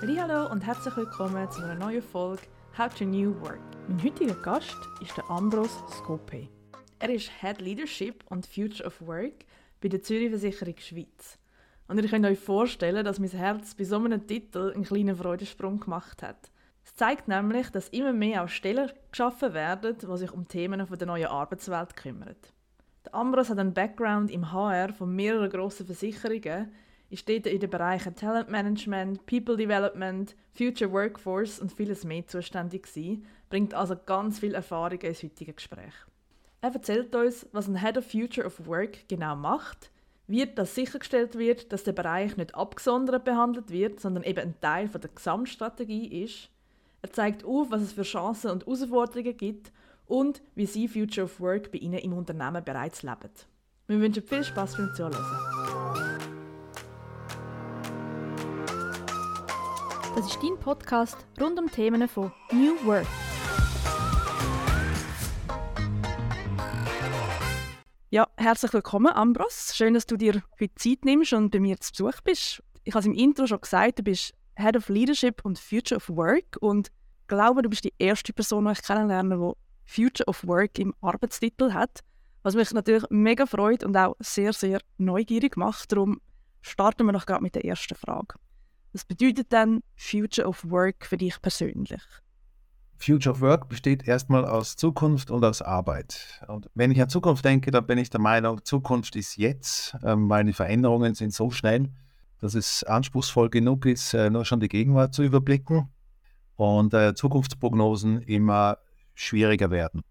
Hallo und herzlich willkommen zu einer neuen Folge How to New Work. Mein heutiger Gast ist der Ambros Skope. Er ist Head Leadership und Future of Work bei der Zürich Versicherung Schweiz. Und ihr könnt euch vorstellen, dass mein Herz bei so einem Titel einen kleinen Freudensprung gemacht hat. Es zeigt nämlich, dass immer mehr auch Stellen geschaffen werden, die sich um Themen der neuen Arbeitswelt kümmern. Der Ambros hat einen Background im HR von mehreren grossen Versicherungen, ist dort in den Bereichen Talent Management, People Development, Future Workforce und vieles mehr zuständig gewesen, bringt also ganz viel Erfahrung ins heutige Gespräch. Er erzählt uns, was ein Head of Future of Work genau macht, wie das sichergestellt wird, dass der Bereich nicht abgesondert behandelt wird, sondern eben ein Teil von der Gesamtstrategie ist. Er zeigt auf, was es für Chancen und Herausforderungen gibt und wie Sie Future of Work bei Ihnen im Unternehmen bereits leben. Wir wünschen viel Spaß beim Zuhören. Das ist dein Podcast rund um Themen von New Work. Ja, herzlich willkommen, Ambros. Schön, dass du dir heute Zeit nimmst und bei mir zu Besuch bist. Ich habe es im Intro schon gesagt, du bist Head of Leadership und Future of Work und ich glaube, du bist die erste Person, die ich kennenlerne, die Future of Work im Arbeitstitel hat. Was mich natürlich mega freut und auch sehr, sehr neugierig macht. Darum starten wir doch gerade mit der ersten Frage. Was bedeutet denn Future of Work für dich persönlich? Future of Work besteht erstmal aus Zukunft und aus Arbeit. Und wenn ich an Zukunft denke, dann bin ich der Meinung, Zukunft ist jetzt, ähm, weil die Veränderungen sind so schnell, dass es anspruchsvoll genug ist, äh, nur schon die Gegenwart zu überblicken und äh, Zukunftsprognosen immer schwieriger werden.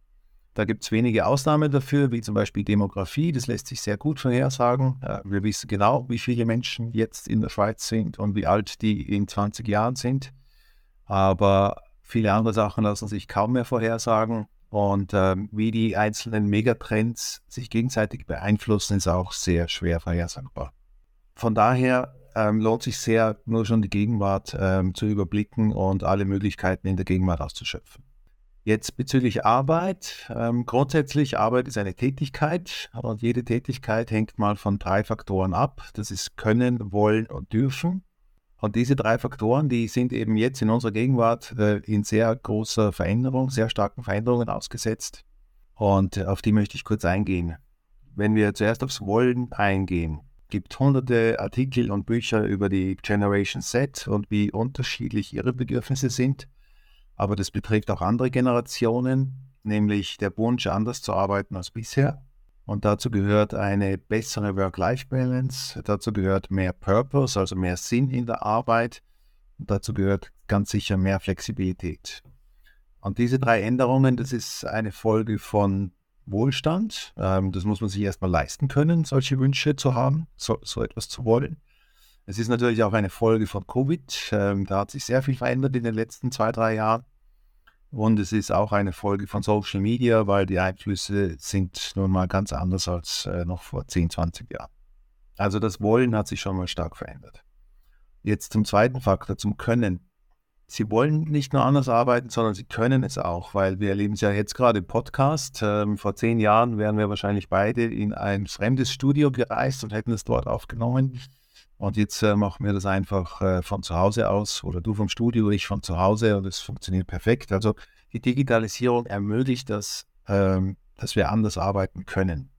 Da gibt es wenige Ausnahmen dafür, wie zum Beispiel Demografie. Das lässt sich sehr gut vorhersagen. Wir wissen genau, wie viele Menschen jetzt in der Schweiz sind und wie alt die in 20 Jahren sind. Aber viele andere Sachen lassen sich kaum mehr vorhersagen. Und äh, wie die einzelnen Megatrends sich gegenseitig beeinflussen, ist auch sehr schwer vorhersagbar. Von daher ähm, lohnt sich sehr, nur schon die Gegenwart ähm, zu überblicken und alle Möglichkeiten in der Gegenwart auszuschöpfen. Jetzt bezüglich Arbeit. Ähm, grundsätzlich Arbeit ist eine Tätigkeit und jede Tätigkeit hängt mal von drei Faktoren ab. Das ist Können, Wollen und Dürfen. Und diese drei Faktoren, die sind eben jetzt in unserer Gegenwart äh, in sehr großer Veränderung, sehr starken Veränderungen ausgesetzt. Und äh, auf die möchte ich kurz eingehen. Wenn wir zuerst aufs Wollen eingehen, gibt hunderte Artikel und Bücher über die Generation Z und wie unterschiedlich ihre Bedürfnisse sind. Aber das betrifft auch andere Generationen, nämlich der Wunsch, anders zu arbeiten als bisher. Und dazu gehört eine bessere Work-Life-Balance, dazu gehört mehr Purpose, also mehr Sinn in der Arbeit. Und dazu gehört ganz sicher mehr Flexibilität. Und diese drei Änderungen, das ist eine Folge von Wohlstand. Ähm, das muss man sich erstmal leisten können, solche Wünsche zu haben, so, so etwas zu wollen. Es ist natürlich auch eine Folge von Covid. Ähm, da hat sich sehr viel verändert in den letzten zwei, drei Jahren. Und es ist auch eine Folge von Social Media, weil die Einflüsse sind nun mal ganz anders als äh, noch vor 10, 20 Jahren. Also das Wollen hat sich schon mal stark verändert. Jetzt zum zweiten Faktor, zum Können. Sie wollen nicht nur anders arbeiten, sondern sie können es auch, weil wir erleben es ja jetzt gerade im Podcast. Ähm, vor zehn Jahren wären wir wahrscheinlich beide in ein fremdes Studio gereist und hätten es dort aufgenommen. Und jetzt äh, machen wir das einfach äh, von zu Hause aus oder du vom Studio, ich von zu Hause und es funktioniert perfekt. Also die Digitalisierung ermöglicht das, ähm, dass wir anders arbeiten können.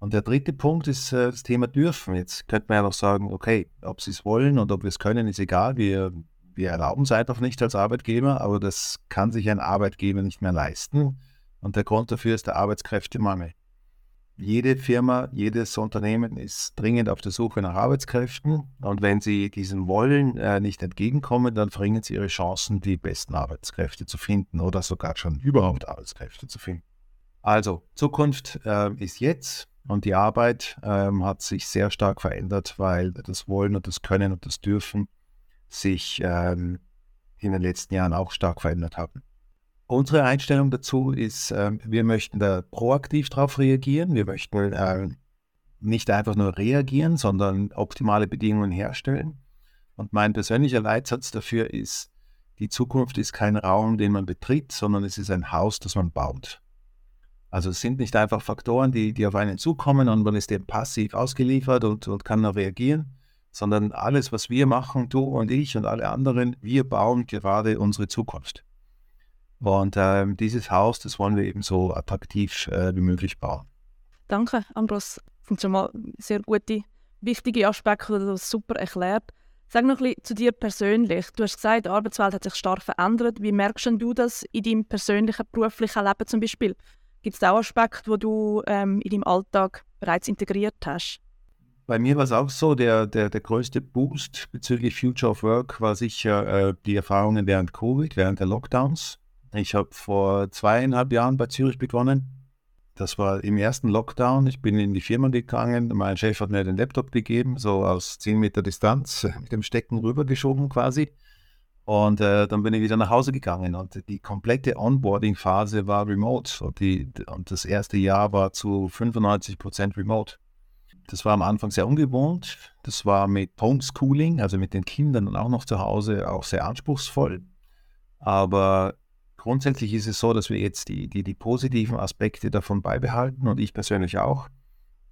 Und der dritte Punkt ist äh, das Thema dürfen. Jetzt könnte man ja noch sagen, okay, ob sie es wollen und ob wir es können, ist egal. Wir, wir erlauben es einfach nicht als Arbeitgeber, aber das kann sich ein Arbeitgeber nicht mehr leisten. Und der Grund dafür ist der Arbeitskräftemangel jede Firma, jedes Unternehmen ist dringend auf der Suche nach Arbeitskräften. Und wenn sie diesem Wollen äh, nicht entgegenkommen, dann verringern sie ihre Chancen, die besten Arbeitskräfte zu finden oder sogar schon überhaupt Arbeitskräfte zu finden. Also, Zukunft äh, ist jetzt und die Arbeit äh, hat sich sehr stark verändert, weil das Wollen und das Können und das Dürfen sich ähm, in den letzten Jahren auch stark verändert haben. Unsere Einstellung dazu ist, äh, wir möchten da proaktiv darauf reagieren. Wir möchten äh, nicht einfach nur reagieren, sondern optimale Bedingungen herstellen. Und mein persönlicher Leitsatz dafür ist, die Zukunft ist kein Raum, den man betritt, sondern es ist ein Haus, das man baut. Also es sind nicht einfach Faktoren, die, die auf einen zukommen und man ist dem passiv ausgeliefert und, und kann nur reagieren, sondern alles, was wir machen, du und ich und alle anderen, wir bauen gerade unsere Zukunft. Und äh, dieses Haus, das wollen wir eben so attraktiv äh, wie möglich bauen. Danke, Ambros. Das sind schon mal sehr gute, wichtige Aspekte, die du super erklärt. Sag noch ein bisschen zu dir persönlich. Du hast gesagt, die Arbeitswelt hat sich stark verändert. Wie merkst du das in deinem persönlichen, beruflichen Leben zum Beispiel? Gibt es auch Aspekte, die du ähm, in deinem Alltag bereits integriert hast? Bei mir war es auch so, der, der, der größte Boost bezüglich Future of Work war sicher äh, die Erfahrungen während Covid, während der Lockdowns. Ich habe vor zweieinhalb Jahren bei Zürich begonnen. Das war im ersten Lockdown. Ich bin in die Firma gegangen. Mein Chef hat mir den Laptop gegeben, so aus 10 Meter Distanz, mit dem Stecken rübergeschoben quasi. Und äh, dann bin ich wieder nach Hause gegangen und die komplette Onboarding-Phase war remote. Und, die, und das erste Jahr war zu 95 Prozent remote. Das war am Anfang sehr ungewohnt. Das war mit Homeschooling, also mit den Kindern und auch noch zu Hause, auch sehr anspruchsvoll. Aber grundsätzlich ist es so, dass wir jetzt die, die, die positiven Aspekte davon beibehalten und ich persönlich auch.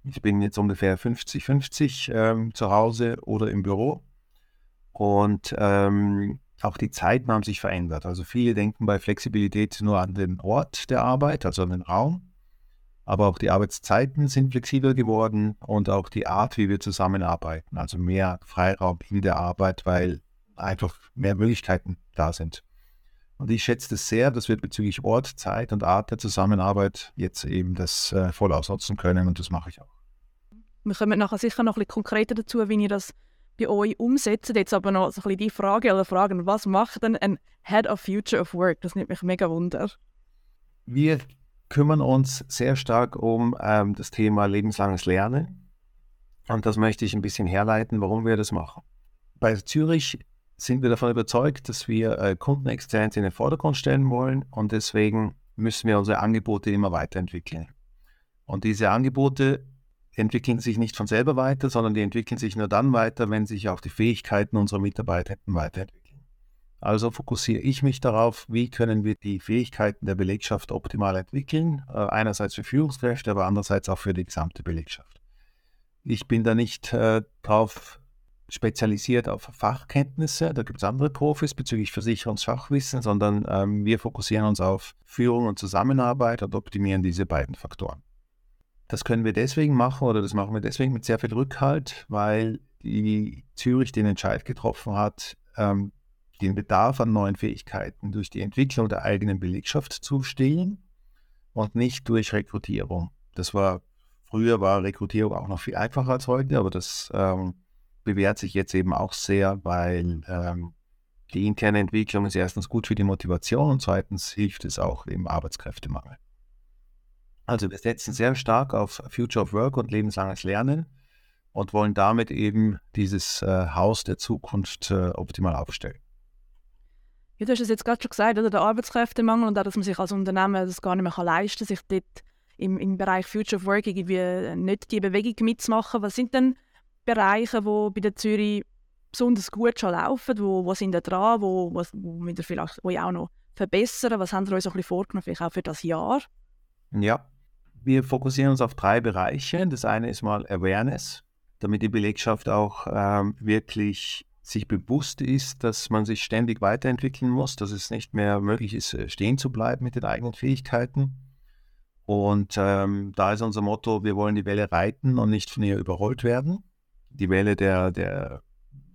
Ich bin jetzt ungefähr 50-50 ähm, zu Hause oder im Büro. Und ähm, auch die Zeiten haben sich verändert. Also viele denken bei Flexibilität nur an den Ort der Arbeit, also an den Raum. Aber auch die Arbeitszeiten sind flexibel geworden und auch die Art, wie wir zusammenarbeiten. Also mehr Freiraum in der Arbeit, weil einfach mehr Möglichkeiten da sind. Und ich schätze das sehr, dass wir bezüglich Ort, Zeit und Art der Zusammenarbeit jetzt eben das äh, voll ausnutzen können und das mache ich auch. Wir kommen nachher sicher noch ein bisschen konkreter dazu, wie ihr das bei euch umsetzt. Jetzt aber noch so ein bisschen die Frage oder Fragen, was macht denn ein Head of Future of Work? Das nimmt mich mega wunder. Wir kümmern uns sehr stark um ähm, das Thema lebenslanges Lernen. Und das möchte ich ein bisschen herleiten, warum wir das machen. Bei Zürich sind wir davon überzeugt, dass wir äh, Kundenexzellenz in den Vordergrund stellen wollen und deswegen müssen wir unsere Angebote immer weiterentwickeln. Und diese Angebote entwickeln sich nicht von selber weiter, sondern die entwickeln sich nur dann weiter, wenn sich auch die Fähigkeiten unserer Mitarbeitenden weiterentwickeln. Also fokussiere ich mich darauf, wie können wir die Fähigkeiten der Belegschaft optimal entwickeln, äh, einerseits für Führungskräfte, aber andererseits auch für die gesamte Belegschaft. Ich bin da nicht äh, darauf spezialisiert auf Fachkenntnisse, da gibt es andere Profis bezüglich Versicherungsfachwissen, sondern ähm, wir fokussieren uns auf Führung und Zusammenarbeit und optimieren diese beiden Faktoren. Das können wir deswegen machen oder das machen wir deswegen mit sehr viel Rückhalt, weil die Zürich den Entscheid getroffen hat, ähm, den Bedarf an neuen Fähigkeiten durch die Entwicklung der eigenen Belegschaft zu stillen und nicht durch Rekrutierung. Das war früher war Rekrutierung auch noch viel einfacher als heute, aber das ähm, bewährt sich jetzt eben auch sehr, weil ähm, die interne Entwicklung ist erstens gut für die Motivation und zweitens hilft es auch im Arbeitskräftemangel. Also wir setzen sehr stark auf Future of Work und lebenslanges Lernen und wollen damit eben dieses äh, Haus der Zukunft äh, optimal aufstellen. Ja, du hast es jetzt gerade schon gesagt, oder? der Arbeitskräftemangel und auch, dass man sich als Unternehmen das gar nicht mehr leisten kann, sich dort im, im Bereich Future of Work irgendwie nicht die Bewegung mitzumachen. Was sind denn Bereiche, die bei der Zürich besonders gut schon laufen? Wo, wo sind da dran? Wo, wo, wo wir vielleicht wo auch noch verbessern? Was haben wir uns ein bisschen vorgenommen, vielleicht auch für das Jahr? Ja, wir fokussieren uns auf drei Bereiche. Das eine ist mal Awareness, damit die Belegschaft auch ähm, wirklich sich bewusst ist, dass man sich ständig weiterentwickeln muss, dass es nicht mehr möglich ist, äh, stehen zu bleiben mit den eigenen Fähigkeiten. Und ähm, da ist unser Motto, wir wollen die Welle reiten und nicht von ihr überrollt werden. Die Welle der, der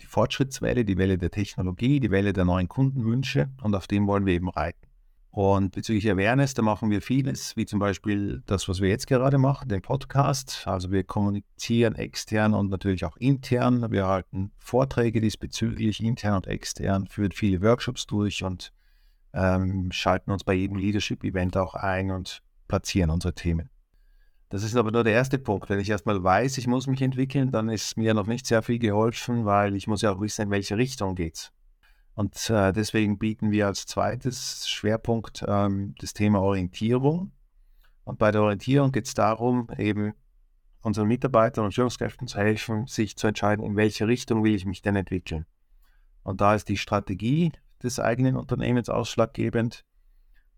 die Fortschrittswelle, die Welle der Technologie, die Welle der neuen Kundenwünsche und auf dem wollen wir eben reiten. Und bezüglich Awareness, da machen wir vieles, wie zum Beispiel das, was wir jetzt gerade machen, den Podcast. Also wir kommunizieren extern und natürlich auch intern. Wir halten Vorträge diesbezüglich, intern und extern, führen viele Workshops durch und ähm, schalten uns bei jedem Leadership-Event auch ein und platzieren unsere Themen. Das ist aber nur der erste Punkt. Wenn ich erstmal weiß, ich muss mich entwickeln, dann ist mir noch nicht sehr viel geholfen, weil ich muss ja auch wissen, in welche Richtung geht es. Und äh, deswegen bieten wir als zweites Schwerpunkt ähm, das Thema Orientierung. Und bei der Orientierung geht es darum, eben unseren Mitarbeitern und Führungskräften zu helfen, sich zu entscheiden, in welche Richtung will ich mich denn entwickeln. Und da ist die Strategie des eigenen Unternehmens ausschlaggebend.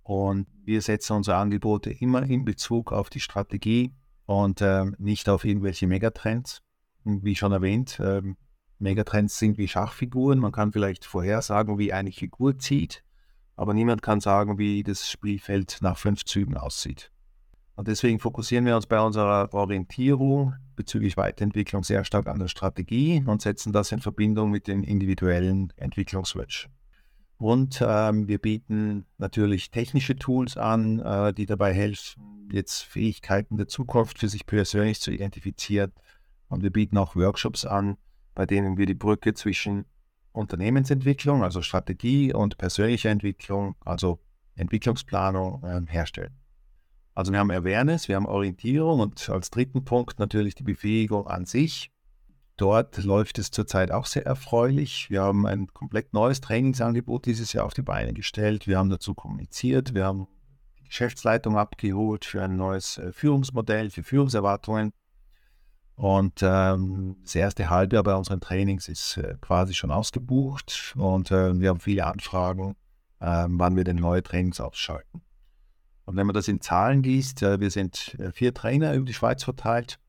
Und wir setzen unsere Angebote immer in Bezug auf die Strategie und äh, nicht auf irgendwelche Megatrends. Und wie schon erwähnt, ähm, Megatrends sind wie Schachfiguren. Man kann vielleicht vorhersagen, wie eine Figur zieht, aber niemand kann sagen, wie das Spielfeld nach fünf Zügen aussieht. Und deswegen fokussieren wir uns bei unserer Orientierung bezüglich Weiterentwicklung sehr stark an der Strategie und setzen das in Verbindung mit den individuellen Entwicklungswünschen. Und ähm, wir bieten natürlich technische Tools an, äh, die dabei helfen, jetzt Fähigkeiten der Zukunft für sich persönlich zu identifizieren. Und wir bieten auch Workshops an, bei denen wir die Brücke zwischen Unternehmensentwicklung, also Strategie und persönlicher Entwicklung, also Entwicklungsplanung, äh, herstellen. Also wir haben Awareness, wir haben Orientierung und als dritten Punkt natürlich die Befähigung an sich. Dort läuft es zurzeit auch sehr erfreulich. Wir haben ein komplett neues Trainingsangebot dieses Jahr auf die Beine gestellt. Wir haben dazu kommuniziert. Wir haben die Geschäftsleitung abgeholt für ein neues äh, Führungsmodell, für Führungserwartungen. Und ähm, das erste Halbjahr bei unseren Trainings ist äh, quasi schon ausgebucht und äh, wir haben viele Anfragen, äh, wann wir denn neue Trainings ausschalten. Und wenn man das in Zahlen liest, äh, wir sind äh, vier Trainer über die Schweiz verteilt.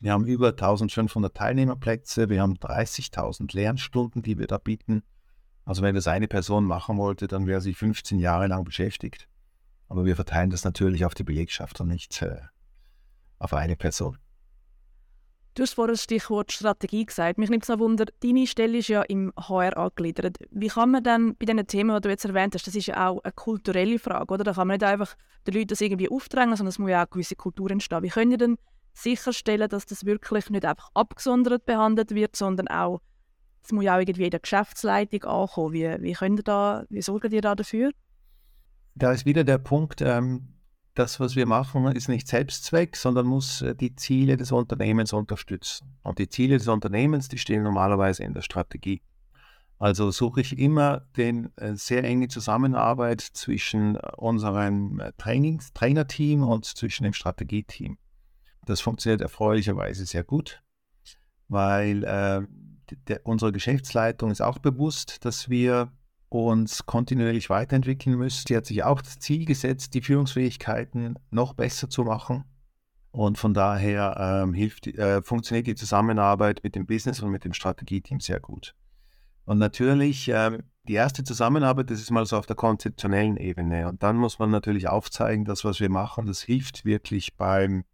Wir haben über 1500 Teilnehmerplätze, wir haben 30.000 Lernstunden, die wir da bieten. Also wenn das eine Person machen wollte, dann wäre sie 15 Jahre lang beschäftigt. Aber wir verteilen das natürlich auf die Belegschaft und nicht äh, auf eine Person. Du hast vorhin das Stichwort Strategie gesagt. Mich nimmt es noch Wunder, deine Stelle ist ja im HR angegliedert. Wie kann man dann bei diesen Themen, die du jetzt erwähnt hast, das ist ja auch eine kulturelle Frage, oder? Da kann man nicht einfach den Leuten das irgendwie aufdrängen, sondern es muss ja auch eine gewisse Kultur entstehen. Wie könnt ihr denn sicherstellen, dass das wirklich nicht einfach abgesondert behandelt wird, sondern auch, es muss ja auch irgendwie in der Geschäftsleitung ankommen. Wie, wie, könnt ihr da, wie sorgt ihr da dafür? Da ist wieder der Punkt, ähm, das, was wir machen, ist nicht Selbstzweck, sondern muss äh, die Ziele des Unternehmens unterstützen. Und die Ziele des Unternehmens, die stehen normalerweise in der Strategie. Also suche ich immer den äh, sehr enge Zusammenarbeit zwischen äh, unserem Trainings Trainerteam und zwischen dem Strategieteam. Das funktioniert erfreulicherweise sehr gut, weil äh, der, unsere Geschäftsleitung ist auch bewusst, dass wir uns kontinuierlich weiterentwickeln müssen. Sie hat sich auch das Ziel gesetzt, die Führungsfähigkeiten noch besser zu machen. Und von daher ähm, hilft, äh, funktioniert die Zusammenarbeit mit dem Business und mit dem Strategieteam sehr gut. Und natürlich, äh, die erste Zusammenarbeit, das ist mal so auf der konzeptionellen Ebene. Und dann muss man natürlich aufzeigen, dass was wir machen, das hilft wirklich beim,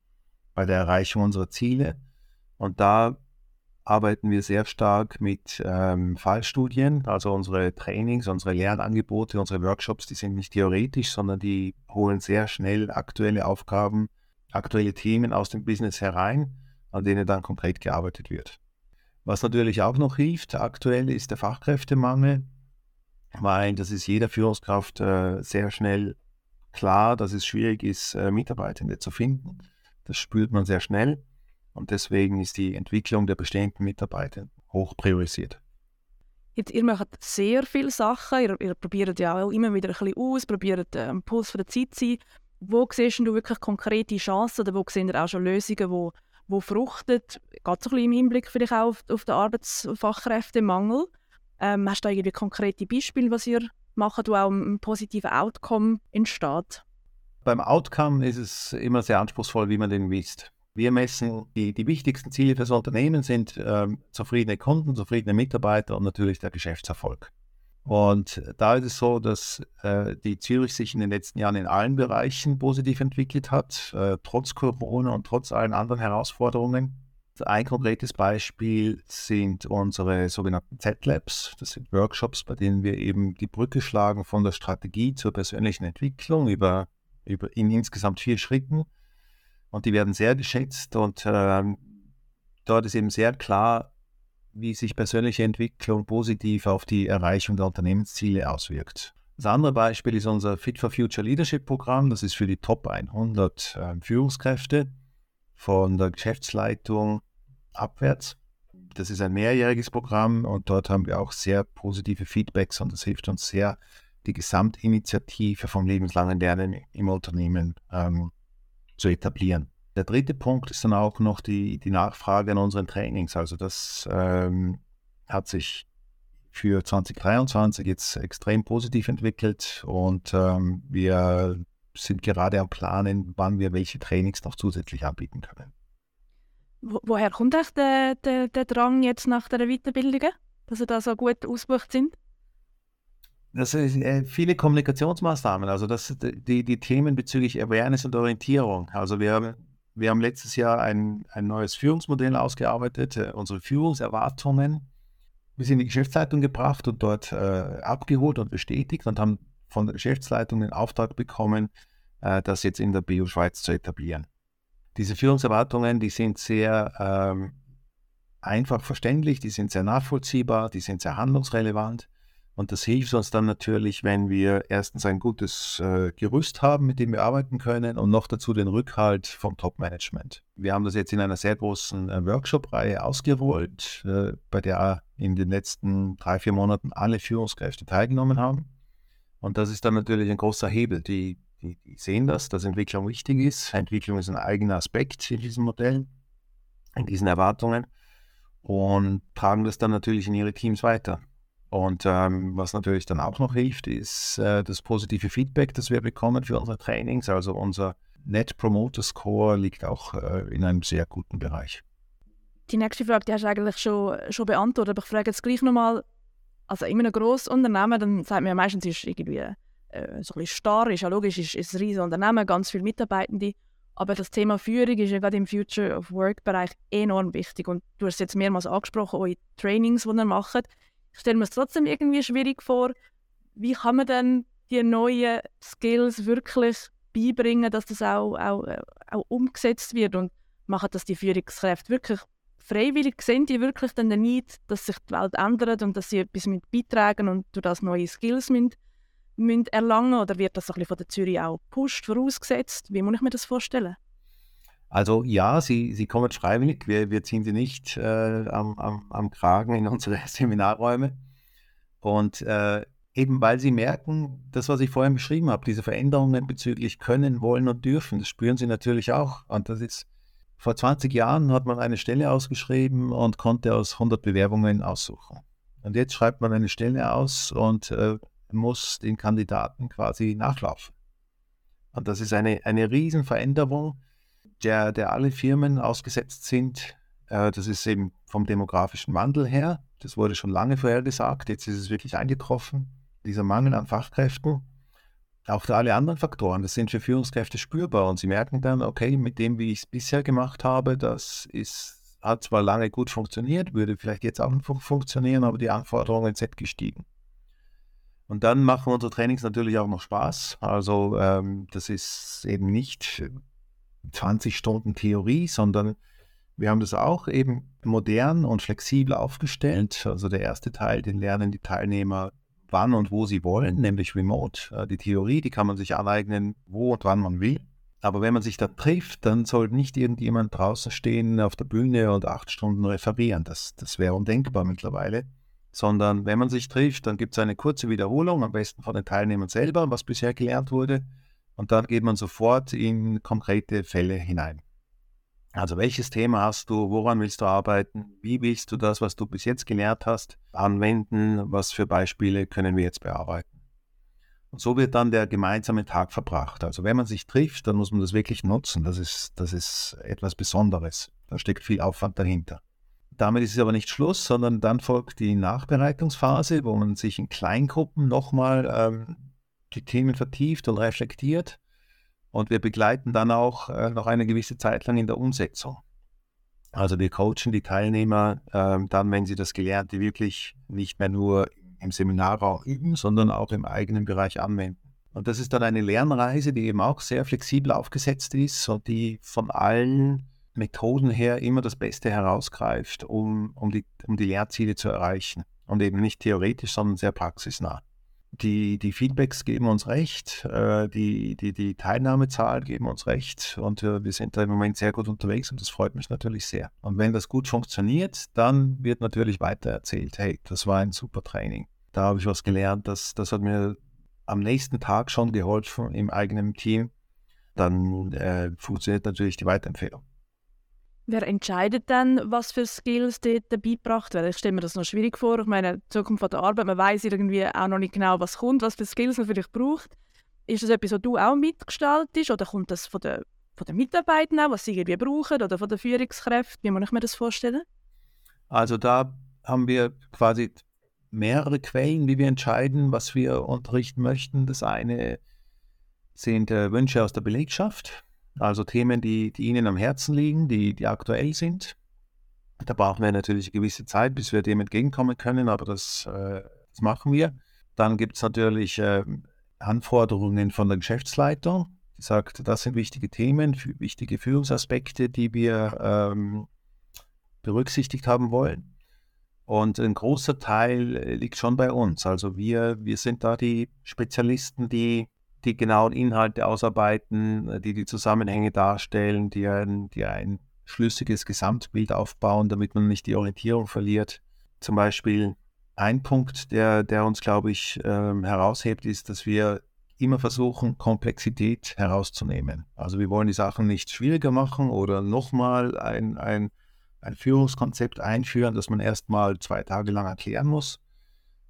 bei der Erreichung unserer Ziele. Und da arbeiten wir sehr stark mit ähm, Fallstudien, also unsere Trainings, unsere Lernangebote, unsere Workshops, die sind nicht theoretisch, sondern die holen sehr schnell aktuelle Aufgaben, aktuelle Themen aus dem Business herein, an denen dann konkret gearbeitet wird. Was natürlich auch noch hilft, aktuell ist der Fachkräftemangel, weil das ist jeder Führungskraft äh, sehr schnell klar, dass es schwierig ist, äh, Mitarbeitende zu finden. Das spürt man sehr schnell. Und deswegen ist die Entwicklung der bestehenden Mitarbeiter hoch priorisiert. Jetzt, ihr macht sehr viele Sachen, ihr, ihr probiert ja auch immer wieder ein bisschen aus, probiert äh, am Puls der Zeit zu sein. Wo siehst du wirklich konkrete Chancen oder wo sehen ihr auch schon Lösungen, wo, wo fruchten? Geht so ein bisschen im Hinblick vielleicht auch auf, auf den Arbeitsfachkräftemangel? Ähm, hast du da irgendwie konkrete Beispiele, was ihr macht, wo auch ein positiver Outcome entsteht? Beim Outcome ist es immer sehr anspruchsvoll, wie man den misst. Wir messen, die, die wichtigsten Ziele fürs Unternehmen sind ähm, zufriedene Kunden, zufriedene Mitarbeiter und natürlich der Geschäftserfolg. Und da ist es so, dass äh, die Zürich sich in den letzten Jahren in allen Bereichen positiv entwickelt hat, äh, trotz Corona und trotz allen anderen Herausforderungen. Ein konkretes Beispiel sind unsere sogenannten Z-Labs. Das sind Workshops, bei denen wir eben die Brücke schlagen von der Strategie zur persönlichen Entwicklung über, über in insgesamt vier Schritten und die werden sehr geschätzt und äh, dort ist eben sehr klar, wie sich persönliche Entwicklung positiv auf die Erreichung der Unternehmensziele auswirkt. Das andere Beispiel ist unser Fit for Future Leadership Programm. Das ist für die Top 100 äh, Führungskräfte von der Geschäftsleitung abwärts. Das ist ein mehrjähriges Programm und dort haben wir auch sehr positive Feedbacks und das hilft uns sehr, die Gesamtinitiative vom lebenslangen Lernen im Unternehmen ähm, zu etablieren. Der dritte Punkt ist dann auch noch die, die Nachfrage an unseren Trainings. Also das ähm, hat sich für 2023 jetzt extrem positiv entwickelt und ähm, wir sind gerade am Planen, wann wir welche Trainings noch zusätzlich anbieten können. Wo, woher kommt der, der, der Drang jetzt nach der Weiterbildungen, dass ihr da so gut ausgebucht sind? Das sind äh, viele Kommunikationsmaßnahmen, also das, die, die Themen bezüglich Awareness und Orientierung. Also wir haben, wir haben letztes Jahr ein, ein neues Führungsmodell ausgearbeitet, äh, unsere Führungserwartungen bis in die Geschäftsleitung gebracht und dort äh, abgeholt und bestätigt und haben von der Geschäftsleitung den Auftrag bekommen, äh, das jetzt in der BU Schweiz zu etablieren. Diese Führungserwartungen, die sind sehr ähm, einfach verständlich, die sind sehr nachvollziehbar, die sind sehr handlungsrelevant und das hilft uns dann natürlich, wenn wir erstens ein gutes äh, Gerüst haben, mit dem wir arbeiten können und noch dazu den Rückhalt vom Top-Management. Wir haben das jetzt in einer sehr großen äh, Workshop-Reihe ausgerollt, äh, bei der in den letzten drei, vier Monaten alle Führungskräfte teilgenommen haben. Und das ist dann natürlich ein großer Hebel. Die, die, die sehen das, dass Entwicklung wichtig ist. Entwicklung ist ein eigener Aspekt in diesen Modellen, in diesen Erwartungen und tragen das dann natürlich in ihre Teams weiter. Und ähm, was natürlich dann auch noch hilft, ist äh, das positive Feedback, das wir bekommen für unsere Trainings. Also unser Net Promoter Score liegt auch äh, in einem sehr guten Bereich. Die nächste Frage, die hast du eigentlich schon, schon beantwortet, aber ich frage jetzt gleich nochmal, also in einem grossen Unternehmen, dann sagt man ja meistens, ist irgendwie äh, so ein bisschen starr, ist ja logisch, ist, ist ein riesiges Unternehmen, ganz viele Mitarbeitende, aber das Thema Führung ist ja gerade im Future of Work Bereich enorm wichtig und du hast es jetzt mehrmals angesprochen, eure Trainings, die ihr macht, ich stelle mir es trotzdem irgendwie schwierig vor, wie kann man denn die neuen Skills wirklich beibringen, dass das auch, auch, äh, auch umgesetzt wird und machen das die Führungskräfte wirklich freiwillig sehen die wirklich dann Need, dass sich die Welt ändert und dass sie etwas mit beitragen und durch das neue Skills müssen, müssen erlangen oder wird das ein bisschen von der Zürich auch gepusht, vorausgesetzt? Wie muss ich mir das vorstellen? Also ja, sie, sie kommen freiwillig. Wir, wir ziehen sie nicht äh, am, am, am Kragen in unsere Seminarräume. Und äh, eben weil sie merken, das, was ich vorhin beschrieben habe, diese Veränderungen bezüglich können, wollen und dürfen, das spüren sie natürlich auch. Und das ist, vor 20 Jahren hat man eine Stelle ausgeschrieben und konnte aus 100 Bewerbungen aussuchen. Und jetzt schreibt man eine Stelle aus und äh, muss den Kandidaten quasi nachlaufen. Und das ist eine, eine Riesenveränderung der, der alle Firmen ausgesetzt sind. Äh, das ist eben vom demografischen Wandel her. Das wurde schon lange vorhergesagt. Jetzt ist es wirklich eingetroffen. Dieser Mangel an Fachkräften. Auch für alle anderen Faktoren, das sind für Führungskräfte spürbar und sie merken dann, okay, mit dem, wie ich es bisher gemacht habe, das ist, hat zwar lange gut funktioniert, würde vielleicht jetzt auch funktionieren, aber die Anforderungen sind gestiegen. Und dann machen unsere Trainings natürlich auch noch Spaß. Also ähm, das ist eben nicht 20 Stunden Theorie, sondern wir haben das auch eben modern und flexibel aufgestellt. Also der erste Teil, den lernen die Teilnehmer wann und wo sie wollen, nämlich remote. Äh, die Theorie, die kann man sich aneignen, wo und wann man will. Aber wenn man sich da trifft, dann soll nicht irgendjemand draußen stehen auf der Bühne und acht Stunden referieren. Das, das wäre undenkbar mittlerweile. Sondern wenn man sich trifft, dann gibt es eine kurze Wiederholung, am besten von den Teilnehmern selber, was bisher gelernt wurde. Und dann geht man sofort in konkrete Fälle hinein. Also welches Thema hast du, woran willst du arbeiten, wie willst du das, was du bis jetzt gelernt hast, anwenden, was für Beispiele können wir jetzt bearbeiten. Und so wird dann der gemeinsame Tag verbracht. Also wenn man sich trifft, dann muss man das wirklich nutzen. Das ist, das ist etwas Besonderes. Da steckt viel Aufwand dahinter. Damit ist es aber nicht Schluss, sondern dann folgt die Nachbereitungsphase, wo man sich in Kleingruppen nochmal ähm, die Themen vertieft und reflektiert. Und wir begleiten dann auch äh, noch eine gewisse Zeit lang in der Umsetzung. Also wir coachen die Teilnehmer äh, dann, wenn sie das Gelernte wirklich nicht mehr nur im Seminarraum üben, sondern auch im eigenen Bereich anwenden. Und das ist dann eine Lernreise, die eben auch sehr flexibel aufgesetzt ist und die von allen Methoden her immer das Beste herausgreift, um, um, die, um die Lernziele zu erreichen. Und eben nicht theoretisch, sondern sehr praxisnah die, die Feedbacks geben uns recht, äh, die, die, die Teilnahmezahlen geben uns recht und wir sind da im Moment sehr gut unterwegs und das freut mich natürlich sehr. Und wenn das gut funktioniert, dann wird natürlich weiter erzählt, hey, das war ein super Training. Da habe ich was gelernt, das, das hat mir am nächsten Tag schon geholfen im eigenen Team. Dann äh, funktioniert natürlich die Weiterempfehlung. Wer entscheidet dann, was für Skills dort beigebracht werden? Ich stelle mir das noch schwierig vor. Ich meine, die Zukunft der Arbeit, man weiß irgendwie auch noch nicht genau, was kommt, was für Skills man vielleicht braucht. Ist das etwas, was du auch mitgestaltest oder kommt das von der von den Mitarbeitenden, was sie irgendwie brauchen oder von den Führungskräften? Wie muss ich mir das vorstellen? Also da haben wir quasi mehrere Quellen, wie wir entscheiden, was wir unterrichten möchten. Das eine sind äh, Wünsche aus der Belegschaft, also Themen, die, die Ihnen am Herzen liegen, die, die aktuell sind. Da brauchen wir natürlich eine gewisse Zeit, bis wir dem entgegenkommen können, aber das, äh, das machen wir. Dann gibt es natürlich äh, Anforderungen von der Geschäftsleitung, die sagt, das sind wichtige Themen, wichtige Führungsaspekte, die wir ähm, berücksichtigt haben wollen. Und ein großer Teil äh, liegt schon bei uns. Also wir, wir sind da die Spezialisten, die die genauen Inhalte ausarbeiten, äh, die die Zusammenhänge darstellen, die ein, die ein schlüssiges Gesamtbild aufbauen, damit man nicht die Orientierung verliert. Zum Beispiel ein Punkt, der, der uns, glaube ich, ähm, heraushebt, ist, dass wir immer versuchen, Komplexität herauszunehmen. Also wir wollen die Sachen nicht schwieriger machen oder nochmal ein, ein, ein Führungskonzept einführen, das man erstmal zwei Tage lang erklären muss,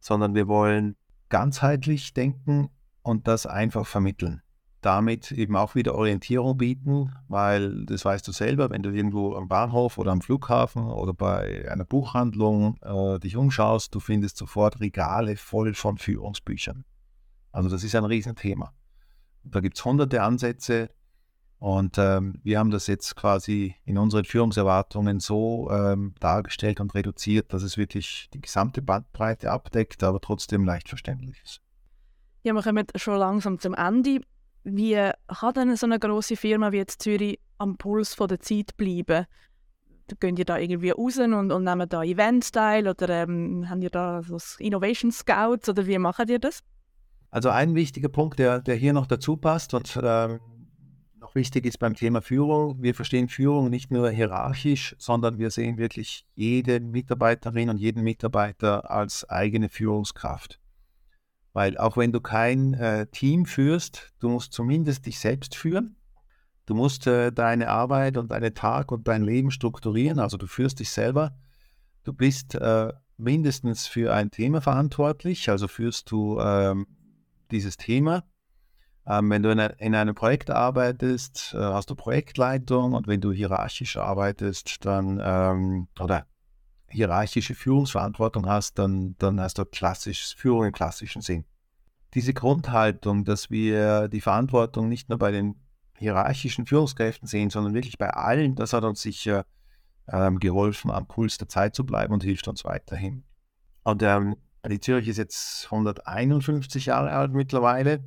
sondern wir wollen ganzheitlich denken und das einfach vermitteln. Damit eben auch wieder Orientierung bieten, weil das weißt du selber, wenn du irgendwo am Bahnhof oder am Flughafen oder bei einer Buchhandlung äh, dich umschaust, du findest sofort Regale voll von Führungsbüchern. Also das ist ein Riesenthema. Da gibt es hunderte Ansätze und ähm, wir haben das jetzt quasi in unseren Führungserwartungen so ähm, dargestellt und reduziert, dass es wirklich die gesamte Bandbreite abdeckt, aber trotzdem leicht verständlich ist. Ja, wir kommen schon langsam zum Ende. Wie kann denn so eine große Firma wie jetzt Zürich am Puls von der Zeit bleiben? Gehen ihr da irgendwie raus und, und nehmen da Events teil oder ähm, haben ihr da so Innovation Scouts oder wie machen ihr das? Also ein wichtiger Punkt, der, der hier noch dazu passt und ähm, noch wichtig ist beim Thema Führung, wir verstehen Führung nicht nur hierarchisch, sondern wir sehen wirklich jede Mitarbeiterin und jeden Mitarbeiter als eigene Führungskraft. Weil auch wenn du kein äh, Team führst, du musst zumindest dich selbst führen. Du musst äh, deine Arbeit und deinen Tag und dein Leben strukturieren. Also du führst dich selber. Du bist äh, mindestens für ein Thema verantwortlich. Also führst du ähm, dieses Thema. Ähm, wenn du in, in, einem Projekt arbeitest, äh, hast du Projektleitung und wenn du hierarchisch arbeitest, dann ähm, oder hierarchische Führungsverantwortung hast, dann, dann hast du klassisch, Führung im klassischen Sinn. Diese Grundhaltung, dass wir die Verantwortung nicht nur bei den hierarchischen Führungskräften sehen, sondern wirklich bei allen, das hat uns sicher ähm, geholfen, am Puls der Zeit zu bleiben und hilft uns weiterhin. Und ähm, die Zürich ist jetzt 151 Jahre alt mittlerweile.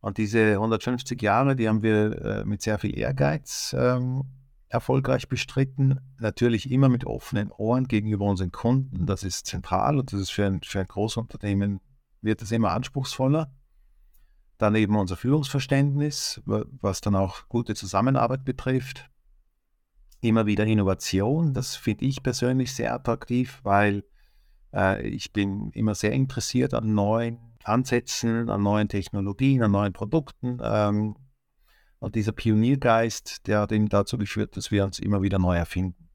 Und diese 150 Jahre, die haben wir äh, mit sehr viel Ehrgeiz ähm, erfolgreich bestritten. Natürlich immer mit offenen Ohren gegenüber unseren Kunden. Das ist zentral und das ist für ein, für ein Großunternehmen wird es immer anspruchsvoller. Dann eben unser Führungsverständnis, was dann auch gute Zusammenarbeit betrifft. Immer wieder Innovation, das finde ich persönlich sehr attraktiv, weil äh, ich bin immer sehr interessiert an neuen Ansätzen, an neuen Technologien, an neuen Produkten. Ähm, und dieser Pioniergeist, der hat eben dazu geführt, dass wir uns immer wieder neu erfinden.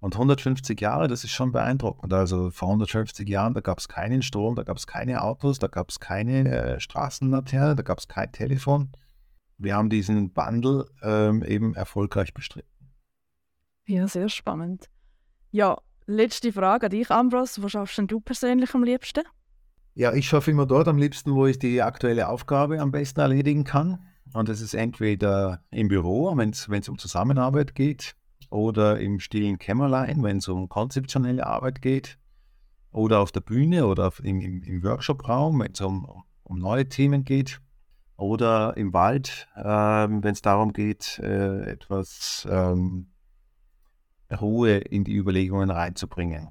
Und 150 Jahre, das ist schon beeindruckend. Also vor 150 Jahren, da gab es keinen Strom, da gab es keine Autos, da gab es keine äh, Straßenlaterne, da gab es kein Telefon. Wir haben diesen Bundle ähm, eben erfolgreich bestritten. Ja, sehr spannend. Ja, letzte Frage an dich, Ambros. Wo schaffst du persönlich am liebsten? Ja, ich schaffe immer dort am liebsten, wo ich die aktuelle Aufgabe am besten erledigen kann. Und das ist entweder im Büro, wenn es um Zusammenarbeit geht, oder im stillen Kämmerlein, wenn es um konzeptionelle Arbeit geht, oder auf der Bühne oder auf, im, im, Workshop-Raum, wenn es um, um neue Themen geht, oder im Wald, äh, wenn es darum geht, äh, etwas ähm, Ruhe in die Überlegungen reinzubringen.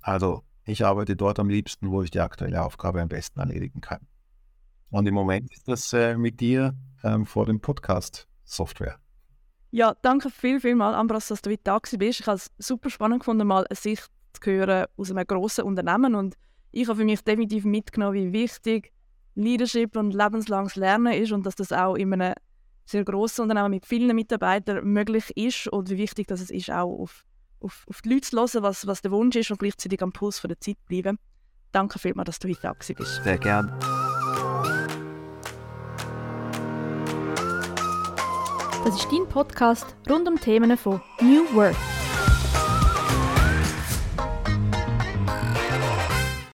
Also ich arbeite dort am liebsten, wo ich die aktuelle Aufgabe am besten erledigen kann. Und im Moment ist das äh, mit dir ähm, vor dem Podcast Software. Ja, danke viel, viel mal, Ambros, dass du heute da bist. Ich habe es super spannend gefunden, mal eine Sicht zu hören aus einem grossen Unternehmen. Und ich habe für mich definitiv mitgenommen, wie wichtig Leadership und lebenslanges Lernen ist und dass das auch in einem sehr grossen Unternehmen mit vielen Mitarbeitern möglich ist und wie wichtig dass es ist, auch auf, auf, auf die Leute zu hören, was, was der Wunsch ist und gleichzeitig am Puls von der Zeit bleiben. Danke vielmals, dass du heute da bist. Sehr gerne. Das ist dein Podcast rund um Themen von New Work.